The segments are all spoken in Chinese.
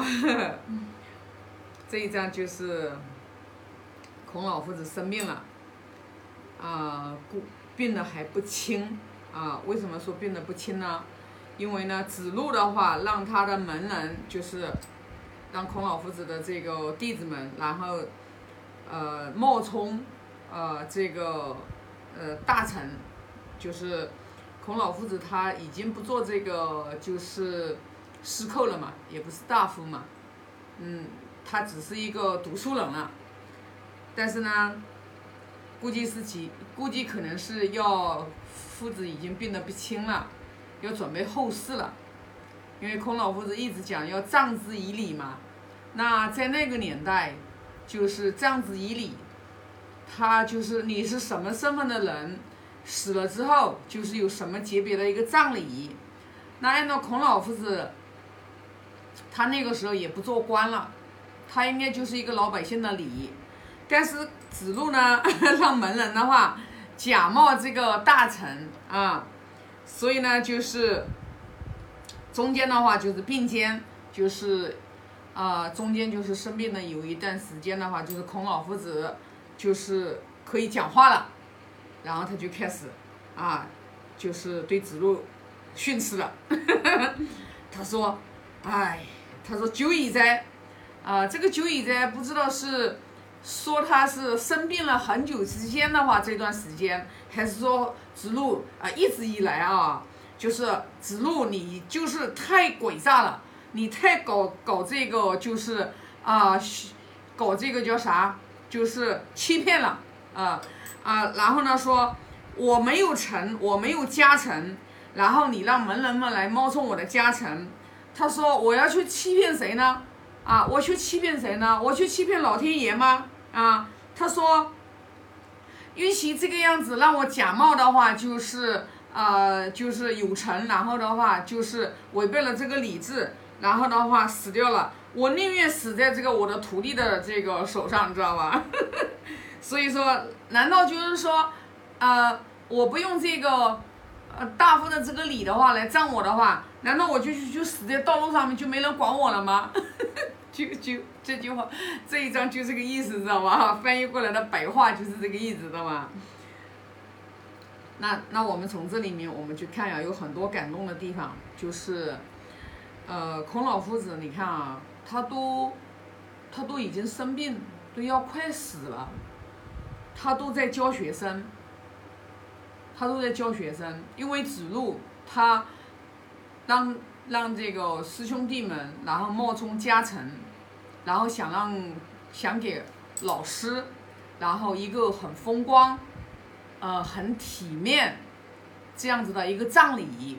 这一章就是孔老夫子生病了，啊，故病的还不轻啊。为什么说病的不轻呢？因为呢，子路的话让他的门人就是让孔老夫子的这个弟子们，然后呃冒充呃这个呃大臣，就是孔老夫子他已经不做这个就是失寇了嘛，也不是大夫嘛，嗯，他只是一个读书人了。但是呢，估计是几，估计可能是要夫子已经病得不轻了。要准备后事了，因为孔老夫子一直讲要葬之以礼嘛。那在那个年代，就是葬之以礼，他就是你是什么身份的人，死了之后就是有什么级别的一个葬礼。那按照孔老夫子，他那个时候也不做官了，他应该就是一个老百姓的礼。但是子路呢，让门人的话假冒这个大臣啊。所以呢，就是中间的话就是并肩，就是，啊，中间就是生病的有一段时间的话，就是孔老夫子就是可以讲话了，然后他就开始，啊，就是对子路训斥了，他说，哎，他说九已斋，啊，这个九已斋不知道是。说他是生病了很久时间的话，这段时间还是说子路啊，一直以来啊，就是子路你就是太诡诈了，你太搞搞这个就是啊，搞这个叫啥，就是欺骗了啊啊，然后呢说我没有臣，我没有家臣，然后你让门人们来冒充我的家臣，他说我要去欺骗谁呢？啊，我去欺骗谁呢？我去欺骗老天爷吗？啊，他说，与其这个样子让我假冒的话，就是呃，就是有成，然后的话就是违背了这个理智，然后的话死掉了，我宁愿死在这个我的徒弟的这个手上，你知道吧？所以说，难道就是说，呃，我不用这个呃大夫的这个礼的话来葬我的话，难道我就就死在道路上面就没人管我了吗？就就这句话，这一章就这个意思，知道吗？翻译过来的白话就是这个意思，知道吗？那那我们从这里面我们去看呀，有很多感动的地方，就是，呃，孔老夫子，你看啊，他都他都已经生病，都要快死了，他都在教学生，他都在教学生，因为子路他让。让这个师兄弟们，然后冒充家臣，然后想让想给老师，然后一个很风光，呃，很体面这样子的一个葬礼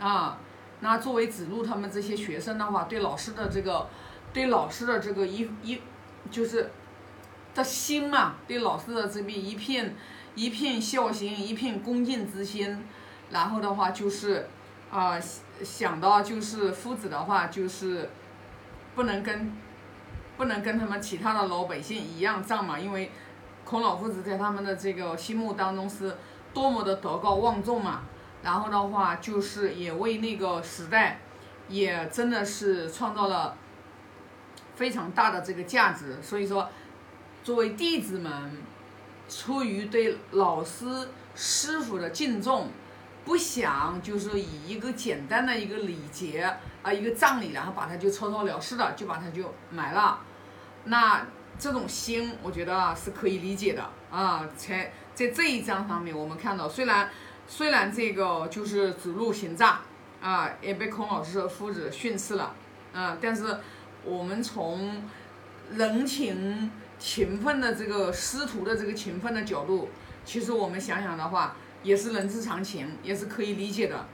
啊。那作为子路他们这些学生的话，对老师的这个，对老师的这个一一就是的心嘛，对老师的这边一片一片孝心，一片恭敬之心，然后的话就是啊。想到就是夫子的话，就是不能跟不能跟他们其他的老百姓一样葬嘛，因为孔老夫子在他们的这个心目当中是多么的德高望重嘛。然后的话，就是也为那个时代也真的是创造了非常大的这个价值。所以说，作为弟子们，出于对老师师傅的敬重。不想就是以一个简单的一个礼节啊，一个葬礼，然后把它就草草了事的，就把它就埋了。那这种心，我觉得是可以理解的啊。才在这一章上面，我们看到，虽然虽然这个就是指路行诈啊，也被孔老师夫子训斥了啊，但是我们从人情勤奋的这个师徒的这个勤奋的角度，其实我们想想的话。也是人之常情，也是可以理解的。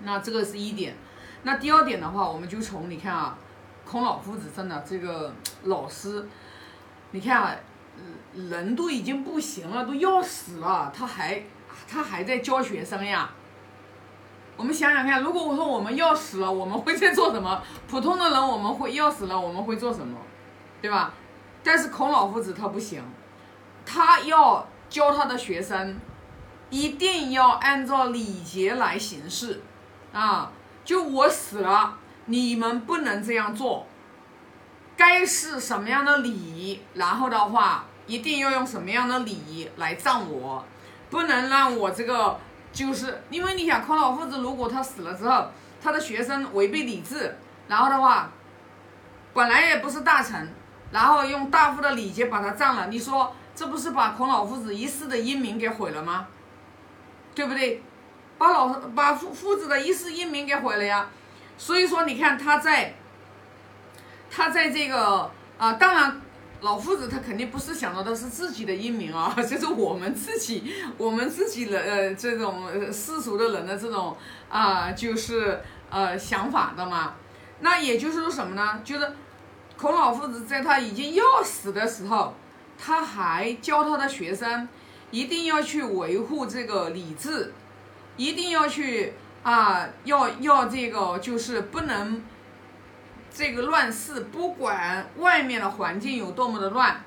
那这个是一点。那第二点的话，我们就从你看啊，孔老夫子真的这个老师，你看啊，人都已经不行了，都要死了，他还他还在教学生呀。我们想想看，如果我说我们要死了，我们会在做什么？普通的人我们会要死了，我们会做什么？对吧？但是孔老夫子他不行，他要教他的学生。一定要按照礼节来行事，啊，就我死了，你们不能这样做，该是什么样的礼，然后的话一定要用什么样的礼来葬我，不能让我这个就是因为你想孔老夫子如果他死了之后，他的学生违背礼制，然后的话本来也不是大臣，然后用大夫的礼节把他葬了，你说这不是把孔老夫子一世的英名给毁了吗？对不对？把老把夫夫子的一世英名给毁了呀！所以说，你看他在，他在这个啊，当然老夫子他肯定不是想到的是自己的英名啊，就是我们自己我们自己人呃这种世俗的人的这种啊，就是呃想法的嘛。那也就是说什么呢？就是孔老夫子在他已经要死的时候，他还教他的学生。一定要去维护这个理智，一定要去啊，要要这个就是不能这个乱世，不管外面的环境有多么的乱。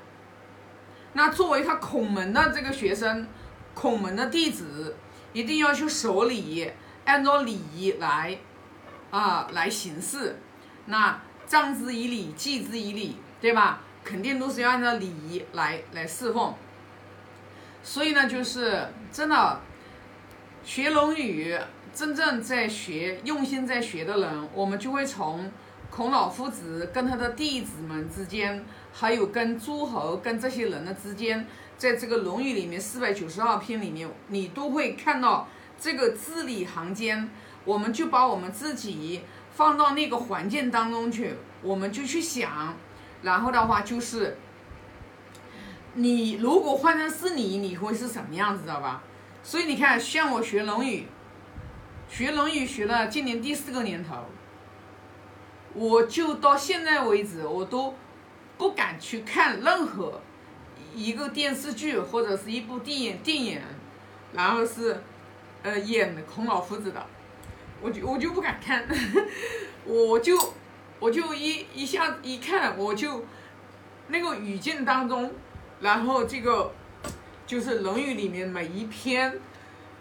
那作为他孔门的这个学生，孔门的弟子，一定要去守礼，按照礼仪来啊来行事。那葬之以礼，祭之以礼，对吧？肯定都是要按照礼仪来来侍奉。所以呢，就是真的学《论语》，真正在学、用心在学的人，我们就会从孔老夫子跟他的弟子们之间，还有跟诸侯、跟这些人的之间，在这个《论语》里面四百九十二篇里面，你都会看到这个字里行间。我们就把我们自己放到那个环境当中去，我们就去想，然后的话就是。你如果换成是你，你会是什么样子，知道吧？所以你看，像我学《论语》，学《论语》学了今年第四个年头，我就到现在为止，我都不敢去看任何一个电视剧或者是一部电影电影，然后是呃演孔老夫子的，我就我就不敢看，我就我就一一下一看，我就那个语境当中。然后这个就是《论语》里面每一篇，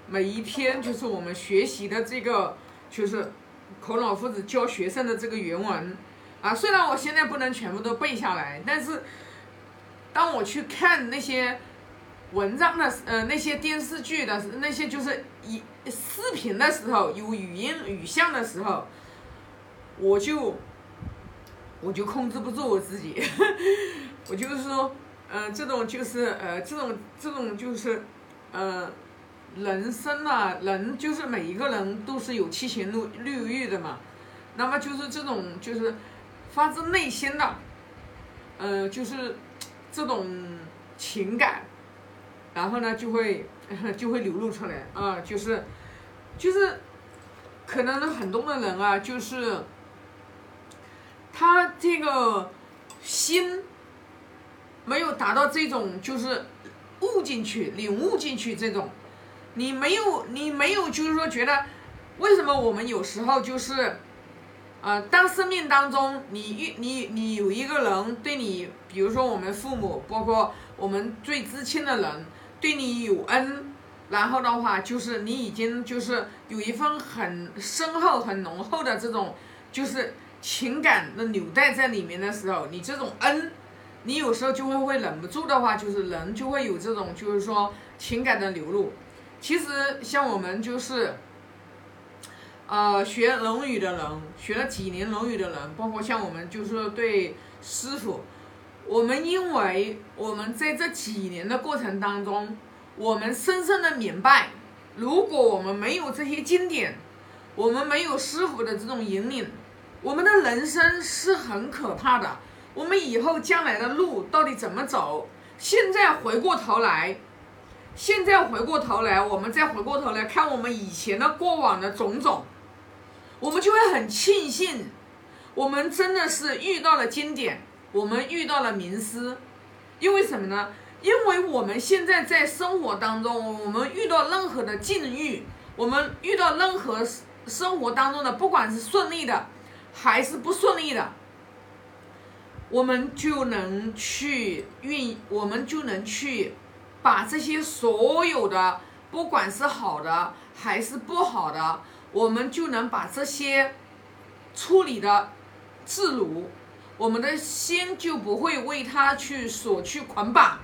每一篇就是我们学习的这个，就是孔老夫子教学生的这个原文啊。虽然我现在不能全部都背下来，但是当我去看那些文章的呃那些电视剧的那些就是一视频的时候，有语音语像的时候，我就我就控制不住我自己，我就是说。呃，这种就是呃，这种这种就是，呃，人生啊，人就是每一个人都是有七情六六欲的嘛。那么就是这种就是发自内心的，呃，就是这种情感，然后呢就会 就会流露出来啊，就是就是可能很多的人啊，就是他这个心。没有达到这种就是悟进去、领悟进去这种，你没有，你没有，就是说觉得为什么我们有时候就是，呃，当生命当中你遇你你有一个人对你，比如说我们父母，包括我们最知亲的人对你有恩，然后的话就是你已经就是有一份很深厚、很浓厚的这种就是情感的纽带在里面的时候，你这种恩。你有时候就会会忍不住的话，就是人就会有这种就是说情感的流露。其实像我们就是，呃，学《论语》的人，学了几年《论语》的人，包括像我们就是对师傅，我们因为我们在这几年的过程当中，我们深深的明白，如果我们没有这些经典，我们没有师傅的这种引领，我们的人生是很可怕的。我们以后将来的路到底怎么走？现在回过头来，现在回过头来，我们再回过头来看我们以前的过往的种种，我们就会很庆幸，我们真的是遇到了经典，我们遇到了名师，因为什么呢？因为我们现在在生活当中，我们遇到任何的境遇，我们遇到任何生活当中的，不管是顺利的还是不顺利的。我们就能去运，我们就能去把这些所有的，不管是好的还是不好的，我们就能把这些处理的自如，我们的心就不会为他去所去捆绑，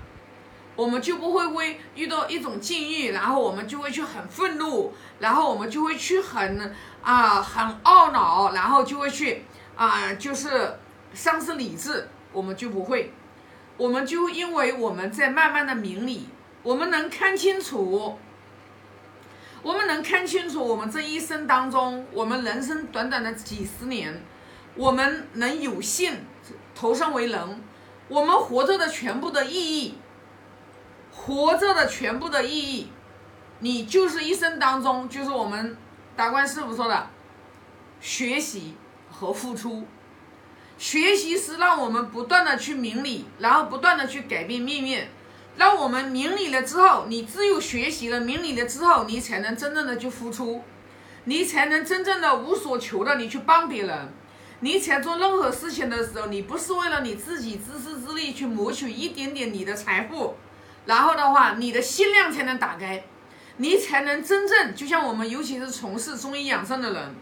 我们就不会为遇到一种境遇，然后我们就会去很愤怒，然后我们就会去很啊很懊恼，然后就会去啊就是丧失理智，我们就不会，我们就因为我们在慢慢的明理，我们能看清楚。我们能看清楚，我们这一生当中，我们人生短短的几十年，我们能有幸投生为人，我们活着的全部的意义，活着的全部的意义，你就是一生当中，就是我们达观师傅说的，学习和付出。学习是让我们不断的去明理，然后不断的去改变命运。让我们明理了之后，你只有学习了明理了之后，你才能真正的去付出，你才能真正的无所求的你去帮别人，你才做任何事情的时候，你不是为了你自己自私自利去谋取一点点你的财富，然后的话，你的心量才能打开，你才能真正就像我们尤其是从事中医养生的人，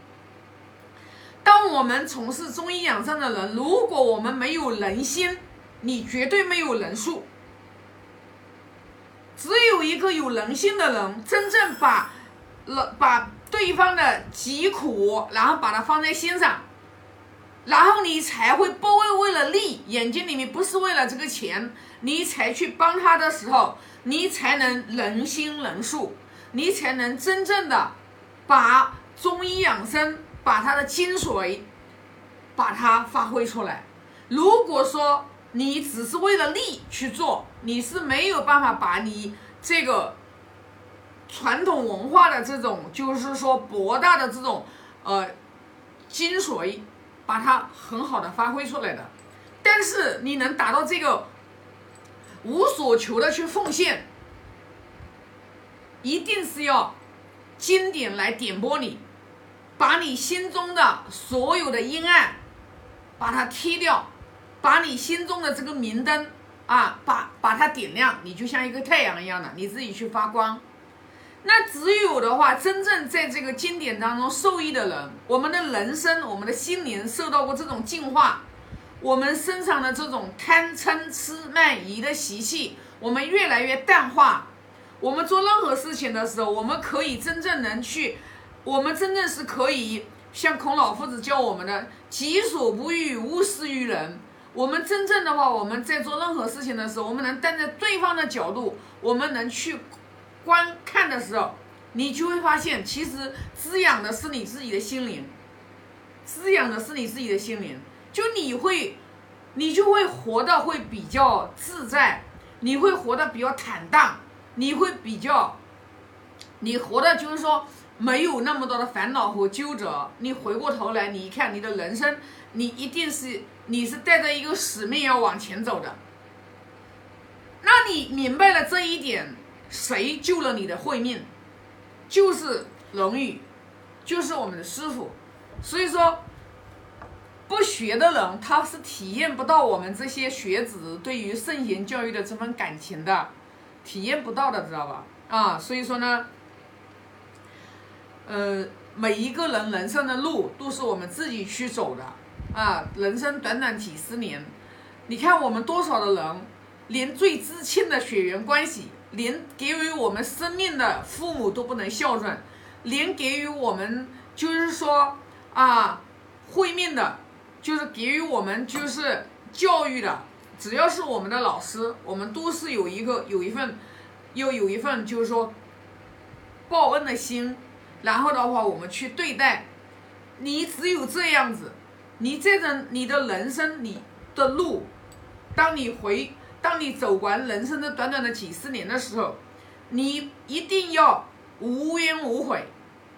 当我们从事中医养生的人，如果我们没有人心，你绝对没有人数。只有一个有人性的人，真正把了把对方的疾苦，然后把它放在心上，然后你才会不会为了利，眼睛里面不是为了这个钱，你才去帮他的时候，你才能人心人术，你才能真正的把中医养生，把它的精髓，把它发挥出来。如果说，你只是为了利去做，你是没有办法把你这个传统文化的这种，就是说博大的这种呃精髓，把它很好的发挥出来的。但是你能达到这个无所求的去奉献，一定是要经典来点拨你，把你心中的所有的阴暗，把它踢掉。把你心中的这个明灯啊，把把它点亮，你就像一个太阳一样的，你自己去发光。那只有的话，真正在这个经典当中受益的人，我们的人生，我们的心灵受到过这种净化，我们身上的这种贪嗔痴慢疑的习气，我们越来越淡化。我们做任何事情的时候，我们可以真正能去，我们真正是可以像孔老夫子教我们的“己所不欲，勿施于人”。我们真正的话，我们在做任何事情的时候，我们能站在对方的角度，我们能去观看的时候，你就会发现，其实滋养的是你自己的心灵，滋养的是你自己的心灵，就你会，你就会活得会比较自在，你会活得比较坦荡，你会比较，你活的就是说没有那么多的烦恼和纠折，你回过头来，你一看你的人生，你一定是。你是带着一个使命要往前走的，那你明白了这一点，谁救了你的慧命？就是龙宇，就是我们的师傅。所以说，不学的人他是体验不到我们这些学子对于圣贤教育的这份感情的，体验不到的，知道吧？啊，所以说呢，呃，每一个人人生的路都是我们自己去走的。啊，人生短短几十年，你看我们多少的人，连最至亲的血缘关系，连给予我们生命的父母都不能孝顺，连给予我们就是说啊会面的，就是给予我们就是教育的，只要是我们的老师，我们都是有一个有一份，又有一份就是说报恩的心，然后的话我们去对待，你只有这样子。你这种你的人生，你的路，当你回，当你走完人生的短短的几十年的时候，你一定要无怨无悔。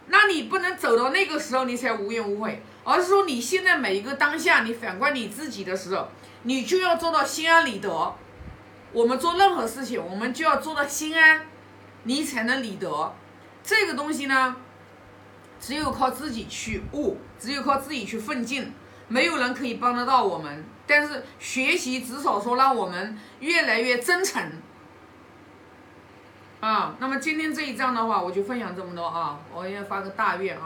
那你不能走到那个时候你才无怨无悔，而是说你现在每一个当下，你反观你自己的时候，你就要做到心安理得。我们做任何事情，我们就要做到心安，你才能理得。这个东西呢，只有靠自己去悟，只有靠自己去奋进。没有人可以帮得到我们，但是学习至少说让我们越来越真诚啊。那么今天这一章的话，我就分享这么多啊，我先发个大愿啊。